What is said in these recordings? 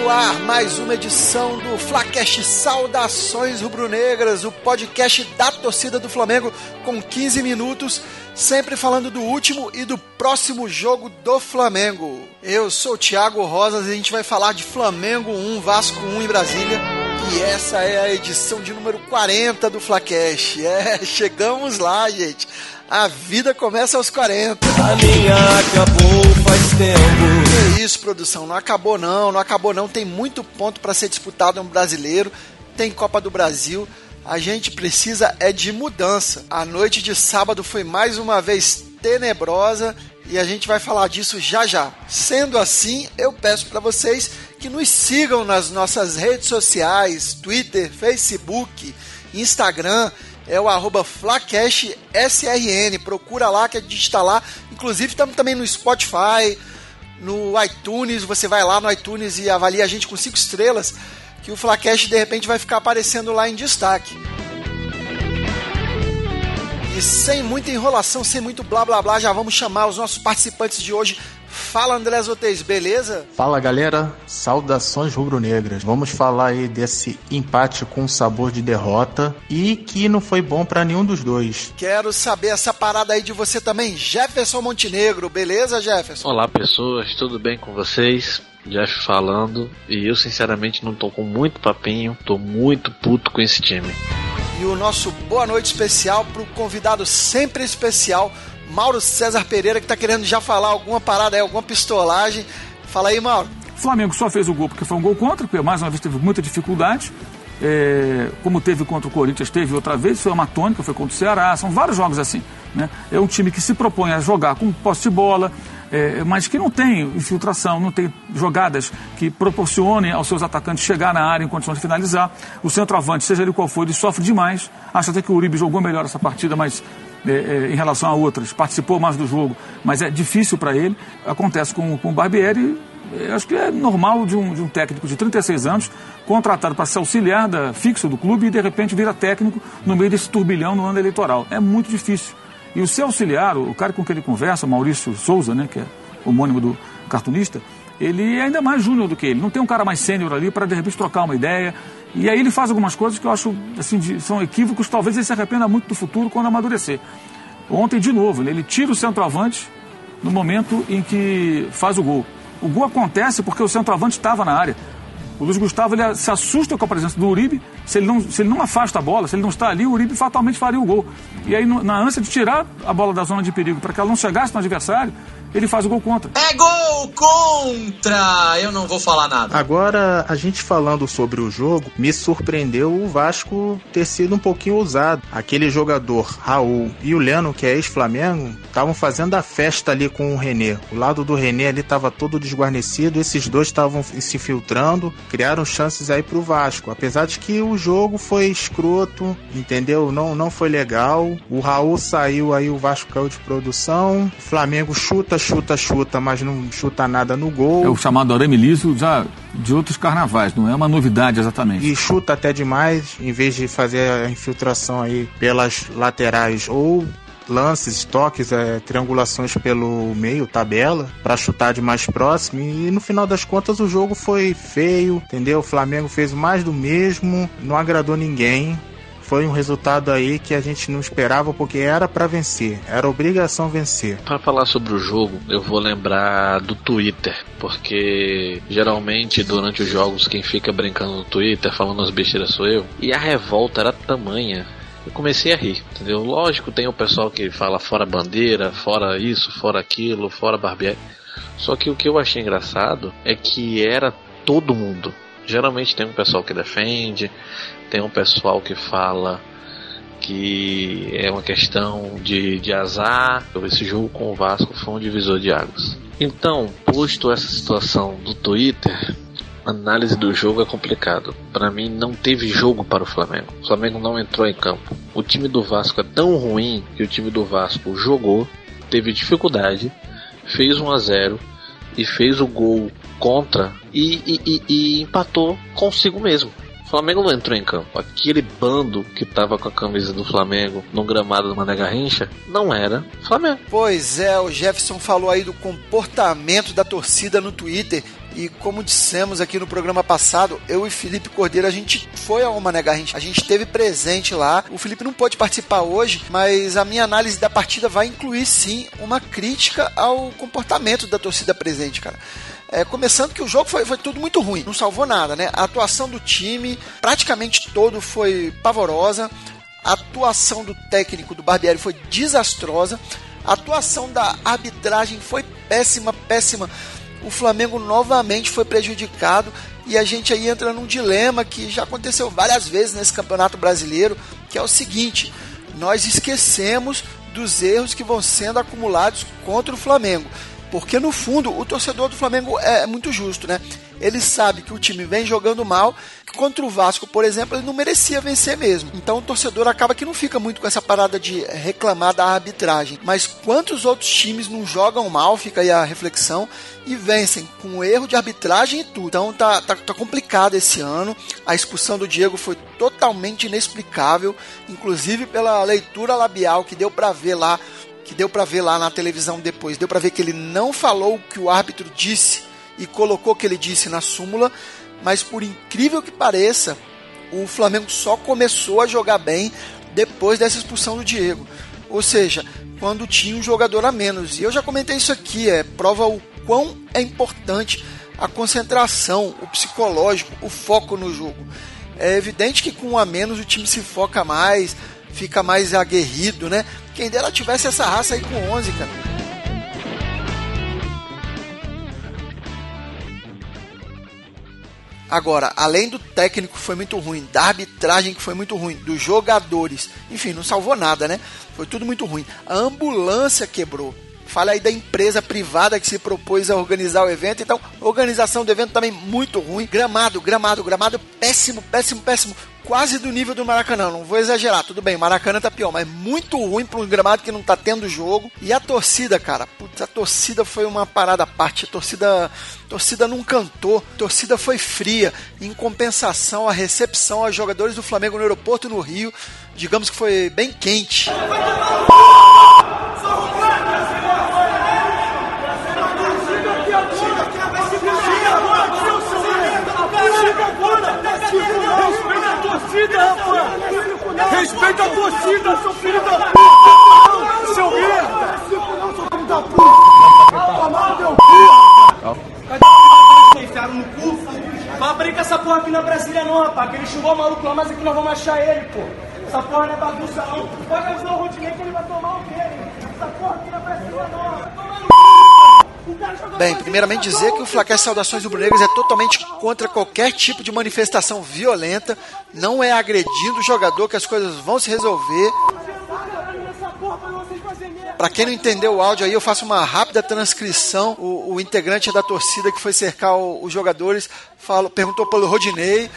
No ar mais uma edição do Flacast Saudações Rubro-Negras, o podcast da torcida do Flamengo com 15 minutos, sempre falando do último e do próximo jogo do Flamengo. Eu sou o Thiago Rosas e a gente vai falar de Flamengo 1, Vasco 1 em Brasília. E essa é a edição de número 40 do Flacast. É, chegamos lá, gente. A vida começa aos 40. A minha acabou faz tempo. Isso, produção? Não acabou não, não acabou não. Tem muito ponto para ser disputado no brasileiro. Tem Copa do Brasil. A gente precisa é de mudança. A noite de sábado foi mais uma vez tenebrosa e a gente vai falar disso já já. Sendo assim, eu peço para vocês que nos sigam nas nossas redes sociais, Twitter, Facebook, Instagram é o arroba FlaCashSRN. Procura lá que a gente está lá. Inclusive estamos também no Spotify, no iTunes. Você vai lá no iTunes e avalia a gente com cinco estrelas, que o Flacash de repente vai ficar aparecendo lá em destaque. E sem muita enrolação, sem muito blá blá blá, já vamos chamar os nossos participantes de hoje Fala André Zotez, beleza? Fala galera, saudações rubro-negras. Vamos falar aí desse empate com sabor de derrota e que não foi bom para nenhum dos dois. Quero saber essa parada aí de você também, Jefferson Montenegro, beleza, Jefferson? Olá pessoas, tudo bem com vocês? Jeff falando, e eu sinceramente não tô com muito papinho, tô muito puto com esse time. E o nosso boa noite especial pro convidado sempre especial, Mauro César Pereira, que tá querendo já falar alguma parada aí, alguma pistolagem. Fala aí, Mauro. Flamengo só fez o gol porque foi um gol contra, porque mais uma vez teve muita dificuldade. É, como teve contra o Corinthians, teve outra vez, foi uma tônica, foi contra o Ceará, são vários jogos assim. Né? É um time que se propõe a jogar com posse de bola, é, mas que não tem infiltração, não tem jogadas que proporcionem aos seus atacantes chegar na área em condições de finalizar. O centroavante, seja ele qual for, ele sofre demais. Acho até que o Uribe jogou melhor essa partida, mas é, é, em relação a outras, participou mais do jogo, mas é difícil para ele. Acontece com, com o Barbieri, é, acho que é normal de um, de um técnico de 36 anos, contratado para ser auxiliar da, fixo do clube e de repente vira técnico no meio desse turbilhão no ano eleitoral. É muito difícil. E o seu auxiliar, o cara com quem ele conversa, Maurício Souza, né, que é homônimo do cartunista, ele é ainda mais júnior do que ele. Não tem um cara mais sênior ali para de repente trocar uma ideia. E aí ele faz algumas coisas que eu acho assim, de, são equívocos, talvez ele se arrependa muito do futuro quando amadurecer. Ontem, de novo, ele tira o centroavante no momento em que faz o gol. O gol acontece porque o centroavante estava na área. O Luiz Gustavo ele se assusta com a presença do Uribe. Se ele, não, se ele não afasta a bola, se ele não está ali, o Uribe fatalmente faria o gol. E aí, na ânsia de tirar a bola da zona de perigo para que ela não chegasse no adversário, ele faz o gol contra. É gol contra! Eu não vou falar nada. Agora, a gente falando sobre o jogo, me surpreendeu o Vasco ter sido um pouquinho ousado. Aquele jogador, Raul, e o Leno, que é ex-Flamengo, estavam fazendo a festa ali com o René. O lado do René ali estava todo desguarnecido, esses dois estavam se filtrando, criaram chances aí pro Vasco. Apesar de que o jogo foi escroto, entendeu? Não, não foi legal. O Raul saiu aí, o Vasco caiu de produção. O Flamengo chuta, chuta, chuta, mas não chuta nada no gol. É o chamado arame liso já de outros carnavais, não é uma novidade exatamente. E chuta até demais, em vez de fazer a infiltração aí pelas laterais ou lances, toques, é, triangulações pelo meio, tabela, para chutar de mais próximo. E no final das contas o jogo foi feio, entendeu? O Flamengo fez mais do mesmo, não agradou ninguém foi um resultado aí que a gente não esperava porque era para vencer, era obrigação vencer. Para falar sobre o jogo, eu vou lembrar do Twitter, porque geralmente durante os jogos quem fica brincando no Twitter falando as besteiras sou eu, e a revolta era tamanha eu comecei a rir, entendeu? Lógico, tem o pessoal que fala fora bandeira, fora isso, fora aquilo, fora barbieri. Só que o que eu achei engraçado é que era todo mundo. Geralmente tem um pessoal que defende, tem um pessoal que fala que é uma questão de, de azar. Esse jogo com o Vasco foi um divisor de águas. Então, posto essa situação do Twitter, análise do jogo é complicado. Para mim, não teve jogo para o Flamengo. O Flamengo não entrou em campo. O time do Vasco é tão ruim que o time do Vasco jogou, teve dificuldade, fez 1 a 0 e fez o gol contra e, e, e, e empatou consigo mesmo. Flamengo não entrou em campo. Aquele bando que tava com a camisa do Flamengo no gramado do Mané Garrincha não era Flamengo. Pois é, o Jefferson falou aí do comportamento da torcida no Twitter. E como dissemos aqui no programa passado, eu e Felipe Cordeiro, a gente foi ao Mané Garrincha, a gente esteve presente lá. O Felipe não pôde participar hoje, mas a minha análise da partida vai incluir sim uma crítica ao comportamento da torcida presente, cara. É, começando que o jogo foi, foi tudo muito ruim, não salvou nada, né? A atuação do time praticamente todo foi pavorosa. A atuação do técnico do Barbieri foi desastrosa. A atuação da arbitragem foi péssima, péssima. O Flamengo novamente foi prejudicado e a gente aí entra num dilema que já aconteceu várias vezes nesse Campeonato Brasileiro, que é o seguinte: nós esquecemos dos erros que vão sendo acumulados contra o Flamengo. Porque no fundo o torcedor do Flamengo é muito justo, né? Ele sabe que o time vem jogando mal, que contra o Vasco, por exemplo, ele não merecia vencer mesmo. Então o torcedor acaba que não fica muito com essa parada de reclamar da arbitragem. Mas quantos outros times não jogam mal, fica aí a reflexão, e vencem com erro de arbitragem e tudo. Então tá, tá, tá complicado esse ano. A expulsão do Diego foi totalmente inexplicável, inclusive pela leitura labial que deu para ver lá que deu para ver lá na televisão depois, deu para ver que ele não falou o que o árbitro disse e colocou o que ele disse na súmula, mas por incrível que pareça, o Flamengo só começou a jogar bem depois dessa expulsão do Diego. Ou seja, quando tinha um jogador a menos. E eu já comentei isso aqui, é prova o quão é importante a concentração, o psicológico, o foco no jogo. É evidente que com um a menos o time se foca mais, fica mais aguerrido, né? Quem dera tivesse essa raça aí com 11, cara. Agora, além do técnico que foi muito ruim, da arbitragem que foi muito ruim, dos jogadores, enfim, não salvou nada, né? Foi tudo muito ruim. A ambulância quebrou. Fala aí da empresa privada que se propôs a organizar o evento. Então, organização do evento também muito ruim. Gramado, gramado, gramado péssimo, péssimo, péssimo quase do nível do Maracanã. Não vou exagerar, tudo bem, Maracanã tá pior, mas muito ruim para um gramado que não tá tendo jogo. E a torcida, cara, putz, a torcida foi uma parada à parte. A torcida, a torcida não cantou, a torcida foi fria. Em compensação, a recepção aos jogadores do Flamengo no aeroporto no Rio, digamos que foi bem quente. Torcida, rapaz! Respeita a torcida, seu filho da puta! Seu merda! Seu filho da puta! Tomar teu cu! Cadê enfiaram no cu? Com essa porra aqui na Brasília não, rapaz, que ele o maluco lá, mas aqui nós vamos achar ele, pô. Essa porra não é bagunça não. Pode avisar o Rodinei que ele vai tomar o dele. Essa porra aqui na Brasília não. Bem, primeiramente dizer que o Flaquer Saudações do Brunegras é totalmente contra qualquer tipo de manifestação violenta, não é agredindo o jogador que as coisas vão se resolver. Para quem não entendeu o áudio aí, eu faço uma rápida transcrição. O, o integrante da torcida que foi cercar o, os jogadores falou, perguntou pelo Rodinei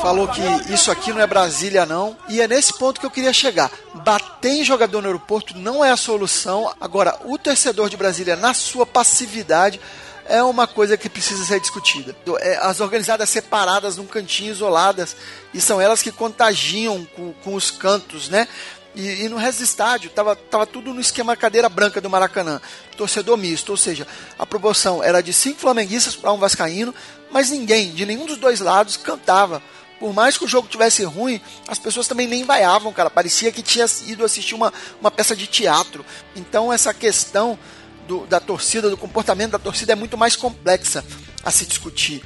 falou que isso aqui não é Brasília não, e é nesse ponto que eu queria chegar. Bater em jogador no aeroporto não é a solução. Agora, o torcedor de Brasília, na sua passividade, é uma coisa que precisa ser discutida. É, as organizadas separadas num cantinho, isoladas, e são elas que contagiam com, com os cantos, né? E, e, no resto do estádio tava, tava tudo no esquema cadeira branca do Maracanã, torcedor misto, ou seja, a proporção era de cinco flamenguistas para um vascaíno, mas ninguém de nenhum dos dois lados cantava por mais que o jogo tivesse ruim, as pessoas também nem vaiavam, cara. Parecia que tinha ido assistir uma, uma peça de teatro. Então essa questão do, da torcida, do comportamento da torcida é muito mais complexa a se discutir.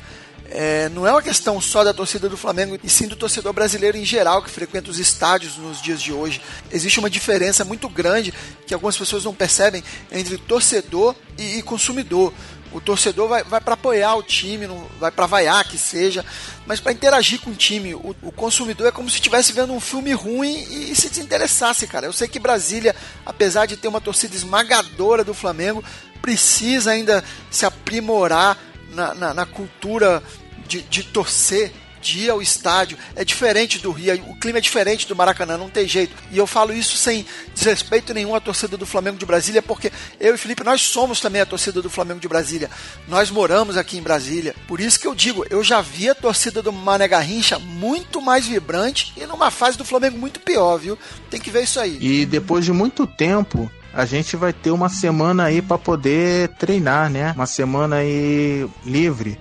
É, não é uma questão só da torcida do Flamengo, e sim do torcedor brasileiro em geral que frequenta os estádios nos dias de hoje. Existe uma diferença muito grande que algumas pessoas não percebem entre torcedor e, e consumidor. O torcedor vai, vai para apoiar o time, não vai para vaiar que seja, mas para interagir com o time. O, o consumidor é como se estivesse vendo um filme ruim e, e, se desinteressasse, cara. Eu sei que Brasília, apesar de ter uma torcida esmagadora do Flamengo, precisa ainda se aprimorar na, na, na cultura de, de torcer dia o estádio é diferente do Rio, o clima é diferente do Maracanã, não tem jeito. E eu falo isso sem desrespeito nenhum à torcida do Flamengo de Brasília, porque eu e Felipe, nós somos também a torcida do Flamengo de Brasília. Nós moramos aqui em Brasília. Por isso que eu digo, eu já vi a torcida do Mané Garrincha muito mais vibrante e numa fase do Flamengo muito pior, viu? Tem que ver isso aí. E depois de muito tempo, a gente vai ter uma semana aí para poder treinar, né? Uma semana aí livre.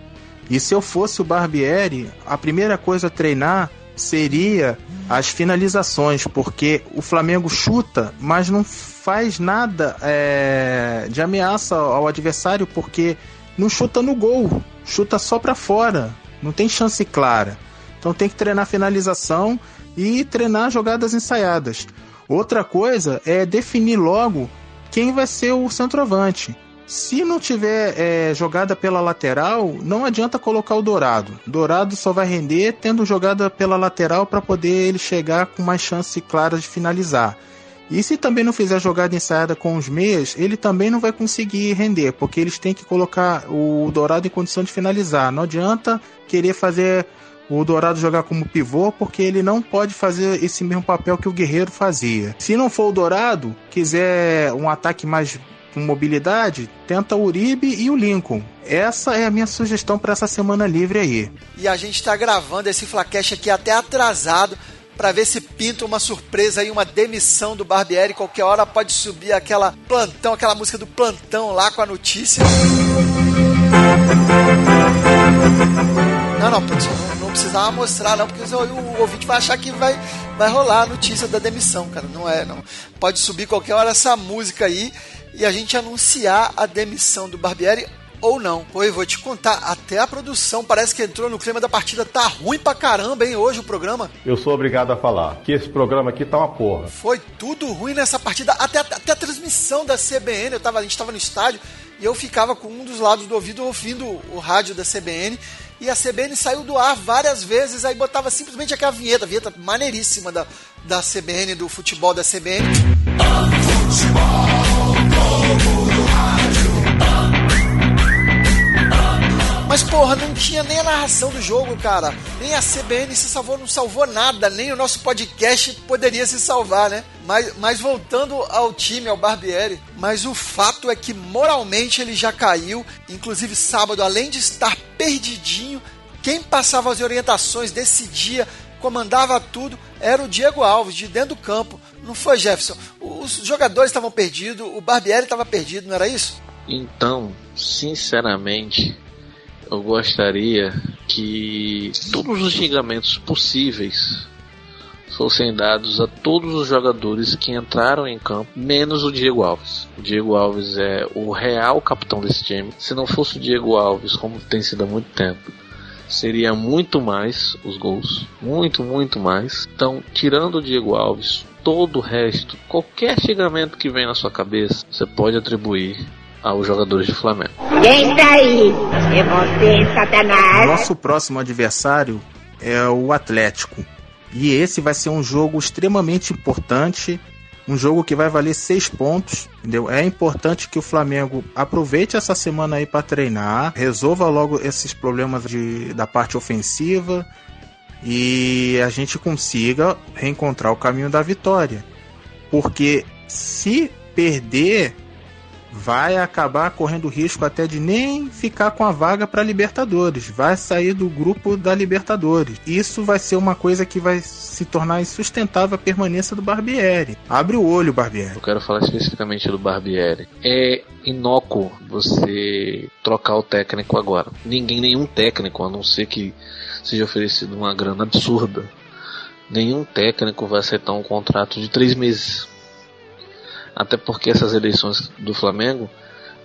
E se eu fosse o Barbieri, a primeira coisa a treinar seria as finalizações, porque o Flamengo chuta, mas não faz nada é, de ameaça ao adversário, porque não chuta no gol, chuta só para fora, não tem chance clara. Então tem que treinar finalização e treinar jogadas ensaiadas. Outra coisa é definir logo quem vai ser o centroavante. Se não tiver é, jogada pela lateral, não adianta colocar o Dourado. Dourado só vai render tendo jogada pela lateral para poder ele chegar com mais chance clara de finalizar. E se também não fizer jogada ensaiada com os meias, ele também não vai conseguir render, porque eles têm que colocar o Dourado em condição de finalizar. Não adianta querer fazer o Dourado jogar como pivô, porque ele não pode fazer esse mesmo papel que o Guerreiro fazia. Se não for o Dourado, quiser um ataque mais com mobilidade, tenta o Uribe e o Lincoln. Essa é a minha sugestão para essa semana livre aí. E a gente está gravando esse Flacast aqui até atrasado para ver se pinta uma surpresa aí, uma demissão do Barbieri. Qualquer hora pode subir aquela plantão, aquela música do plantão lá com a notícia. Não, não, não, não precisava mostrar, não, porque o, o ouvinte vai achar que vai, vai rolar a notícia da demissão, cara. Não é, não. Pode subir qualquer hora essa música aí e a gente anunciar a demissão do Barbieri ou não. Oi, vou te contar, até a produção parece que entrou no clima da partida. Tá ruim pra caramba, hein, hoje o programa. Eu sou obrigado a falar que esse programa aqui tá uma porra. Foi tudo ruim nessa partida, até, até a transmissão da CBN, eu tava, a gente tava no estádio e eu ficava com um dos lados do ouvido ouvindo o rádio da CBN e a CBN saiu do ar várias vezes, aí botava simplesmente aquela vinheta, vinheta maneiríssima da, da CBN, do futebol da CBN. Porra, não tinha nem a narração do jogo, cara. Nem a CBN se salvou, não salvou nada. Nem o nosso podcast poderia se salvar, né? Mas, mas voltando ao time, ao Barbieri, mas o fato é que moralmente ele já caiu. Inclusive, sábado, além de estar perdidinho, quem passava as orientações, decidia, comandava tudo, era o Diego Alves, de dentro do campo. Não foi, Jefferson? Os jogadores estavam perdidos, o Barbieri estava perdido, não era isso? Então, sinceramente, eu gostaria que todos os xingamentos possíveis fossem dados a todos os jogadores que entraram em campo, menos o Diego Alves. O Diego Alves é o real capitão desse time. Se não fosse o Diego Alves, como tem sido há muito tempo, seria muito mais os gols, muito, muito mais. Então, tirando o Diego Alves, todo o resto, qualquer xingamento que vem na sua cabeça, você pode atribuir aos jogadores de Flamengo. Quem tá aí? É você, Satanás? Nosso próximo adversário é o Atlético. E esse vai ser um jogo extremamente importante, um jogo que vai valer seis pontos, entendeu? É importante que o Flamengo aproveite essa semana aí para treinar, resolva logo esses problemas de, da parte ofensiva e a gente consiga reencontrar o caminho da vitória. Porque se perder, vai acabar correndo risco até de nem ficar com a vaga para Libertadores, vai sair do grupo da Libertadores. Isso vai ser uma coisa que vai se tornar insustentável a permanência do Barbieri. Abre o olho, Barbieri. Eu quero falar especificamente do Barbieri. É inócuo você trocar o técnico agora. Ninguém, nenhum técnico, a não ser que seja oferecido uma grana absurda, nenhum técnico vai aceitar um contrato de três meses até porque essas eleições do Flamengo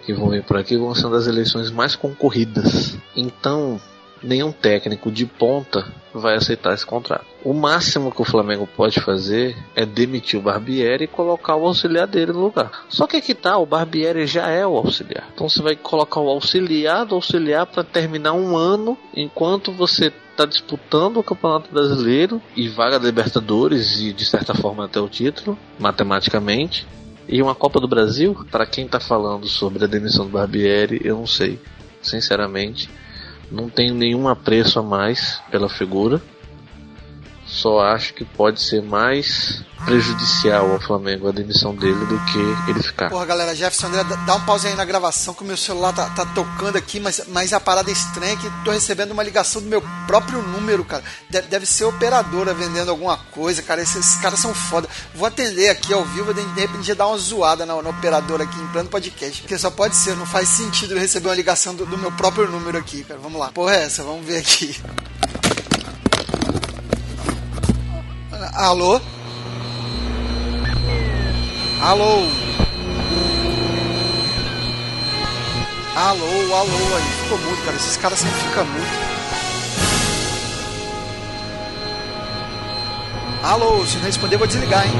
que vão vir por aqui vão ser das eleições mais concorridas. Então, nenhum técnico de ponta vai aceitar esse contrato. O máximo que o Flamengo pode fazer é demitir o Barbieri e colocar o auxiliar dele no lugar. Só que aqui tá, o Barbieri já é o auxiliar. Então você vai colocar o auxiliar do auxiliar para terminar um ano enquanto você está disputando o Campeonato Brasileiro e vaga Libertadores e de certa forma até o título, matematicamente. E uma Copa do Brasil, para quem tá falando sobre a demissão do Barbieri, eu não sei, sinceramente. Não tenho nenhum apreço a mais pela figura. Só acho que pode ser mais prejudicial ao Flamengo a demissão dele do que ele ficar. Porra, galera, Jefferson André, dá um pause aí na gravação que o meu celular tá, tá tocando aqui, mas, mas a parada é estranha é que tô recebendo uma ligação do meu próprio número, cara. Deve, deve ser operadora vendendo alguma coisa, cara. Esses, esses, caras são foda. Vou atender aqui ao vivo, de, de repente dar uma zoada na, na operadora aqui em plano podcast. Porque só pode ser, não faz sentido eu receber uma ligação do, do meu próprio número aqui, cara. Vamos lá. Porra, é essa? Vamos ver aqui. Alô? Alô? Alô, alô, aí ficou muito, cara. Esses caras sempre ficam muito. Alô, se não responder, vou desligar, hein?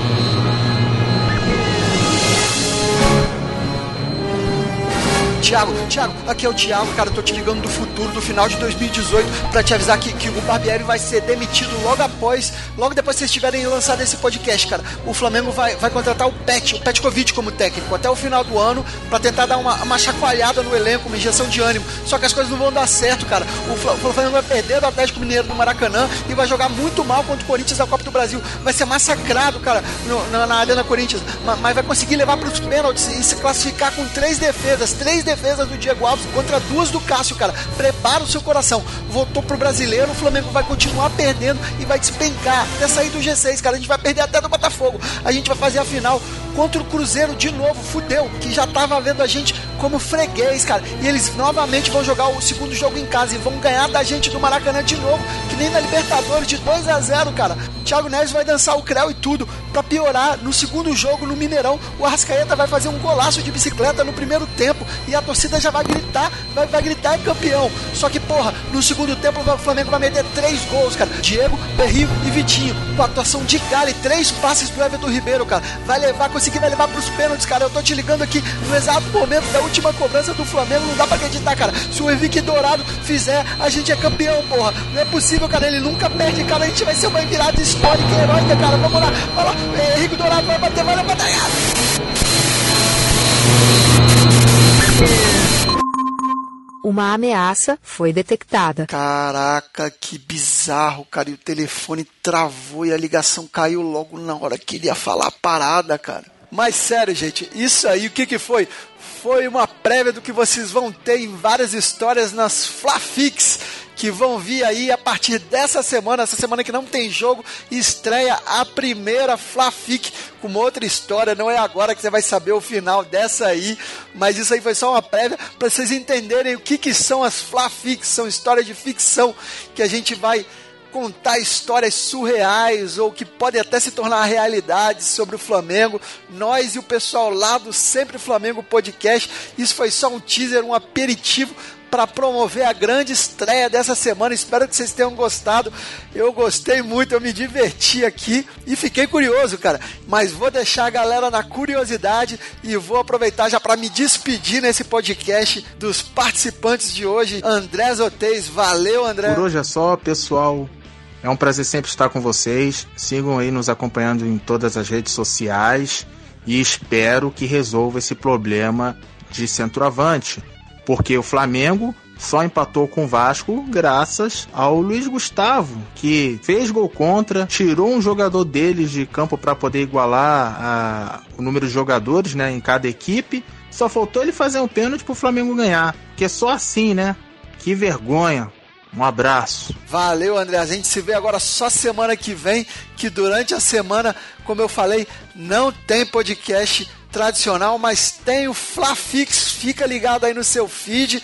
Tiago, Tiago, aqui é o Tiago, cara, eu tô te ligando do futuro, do final de 2018, para te avisar que, que o Barbieri vai ser demitido logo após, logo depois que vocês tiverem lançado esse podcast, cara. O Flamengo vai, vai contratar o Pet, o Petkovic como técnico, até o final do ano, para tentar dar uma, uma chacoalhada no elenco, uma injeção de ânimo. Só que as coisas não vão dar certo, cara. O, o Flamengo vai perder do Atlético Mineiro no Maracanã e vai jogar muito mal contra o Corinthians na Copa do Brasil. Vai ser massacrado, cara, no, na, na Arena Corinthians, mas, mas vai conseguir levar para os pênaltis e se classificar com três defesas, três defesas defesas do Diego Alves contra duas do Cássio, cara. Prepara o seu coração. Voltou pro brasileiro, o Flamengo vai continuar perdendo e vai despencar até sair do G6, cara. A gente vai perder até do Botafogo. A gente vai fazer a final contra o Cruzeiro de novo, fudeu, que já tava vendo a gente como freguês, cara. E eles novamente vão jogar o segundo jogo em casa e vão ganhar da gente do Maracanã de novo, que nem na Libertadores de 2 a 0, cara. Thiago Neves vai dançar o creu e tudo. Para piorar, no segundo jogo no Mineirão, o Arrascaeta vai fazer um golaço de bicicleta no primeiro tempo e a torcida já vai gritar, vai, vai gritar é campeão. Só que, porra, no segundo tempo o Flamengo vai meter três gols, cara. Diego, Berrio e Vitinho. Com a atuação de Gale, três passes do Everton Ribeiro, cara. Vai levar, conseguir, vai levar pros pênaltis, cara. Eu tô te ligando aqui no exato momento da última cobrança do Flamengo. Não dá pra acreditar, cara. Se o Henrique Dourado fizer, a gente é campeão, porra. Não é possível, cara. Ele nunca perde, cara. A gente vai ser uma virada histórica, heróica, cara. Vamos lá, vai lá. É, Henrique Dourado vai bater, vai bater. Uma ameaça foi detectada. Caraca, que bizarro, cara. E o telefone travou e a ligação caiu logo na hora que ele ia falar a parada, cara. Mas sério, gente, isso aí, o que que foi? Foi uma prévia do que vocês vão ter em várias histórias nas Flafix que vão vir aí a partir dessa semana, essa semana que não tem jogo, estreia a primeira Flafic com uma outra história. Não é agora que você vai saber o final dessa aí, mas isso aí foi só uma prévia para vocês entenderem o que, que são as Flafics. São histórias de ficção que a gente vai contar histórias surreais ou que podem até se tornar realidade sobre o Flamengo. Nós e o pessoal lá do Sempre Flamengo Podcast. Isso foi só um teaser, um aperitivo para promover a grande estreia dessa semana. Espero que vocês tenham gostado. Eu gostei muito, eu me diverti aqui e fiquei curioso, cara. Mas vou deixar a galera na curiosidade e vou aproveitar já para me despedir nesse podcast dos participantes de hoje. André Zotez, valeu, André. Por hoje é só, pessoal. É um prazer sempre estar com vocês. Sigam aí nos acompanhando em todas as redes sociais e espero que resolva esse problema de centroavante porque o Flamengo só empatou com o Vasco graças ao Luiz Gustavo, que fez gol contra, tirou um jogador deles de campo para poder igualar a, o número de jogadores né, em cada equipe. Só faltou ele fazer um pênalti pro Flamengo ganhar. Que é só assim, né? Que vergonha. Um abraço. Valeu, André. A gente se vê agora só semana que vem, que durante a semana, como eu falei, não tem podcast tradicional, mas tem o Flafix, fica ligado aí no seu feed.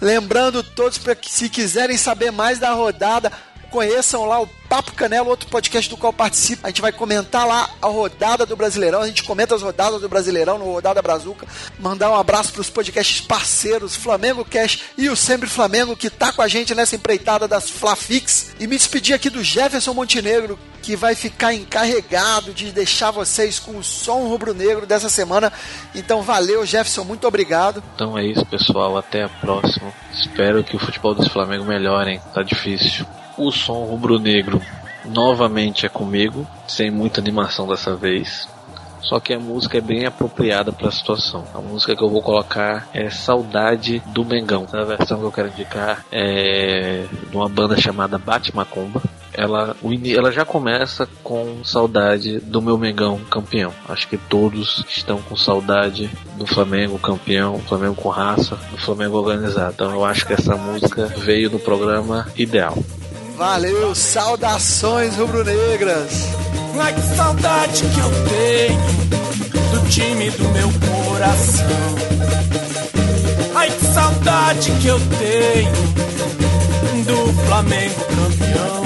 Lembrando todos para que se quiserem saber mais da rodada, conheçam lá o Papo Canela, outro podcast do qual participo. A gente vai comentar lá a rodada do Brasileirão. A gente comenta as rodadas do Brasileirão no Rodada Brazuca. Mandar um abraço para os podcasts parceiros, Flamengo Cash e o Sempre Flamengo, que tá com a gente nessa empreitada das Flafix. E me despedir aqui do Jefferson Montenegro, que vai ficar encarregado de deixar vocês com o som rubro-negro dessa semana. Então valeu, Jefferson, muito obrigado. Então é isso, pessoal. Até a próxima. Espero que o futebol dos Flamengo melhore, Tá difícil. O som rubro-negro novamente é comigo, sem muita animação dessa vez. só que a música é bem apropriada para a situação. A música que eu vou colocar é Saudade do Mengão. A versão que eu quero indicar é de uma banda chamada Bate Macumba ela, ela já começa com saudade do meu Mengão campeão. Acho que todos estão com saudade do Flamengo campeão, Flamengo com raça, do Flamengo organizado. Então eu acho que essa música veio no programa ideal. Valeu, saudações rubro-negras. Ai que saudade que eu tenho do time do meu coração. Ai que saudade que eu tenho do Flamengo campeão.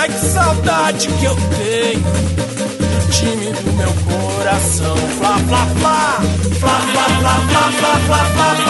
Ai que saudade que eu tenho do time do meu coração. Flá, flá, flá, flá, flá, flá, flá, flá, flá, flá.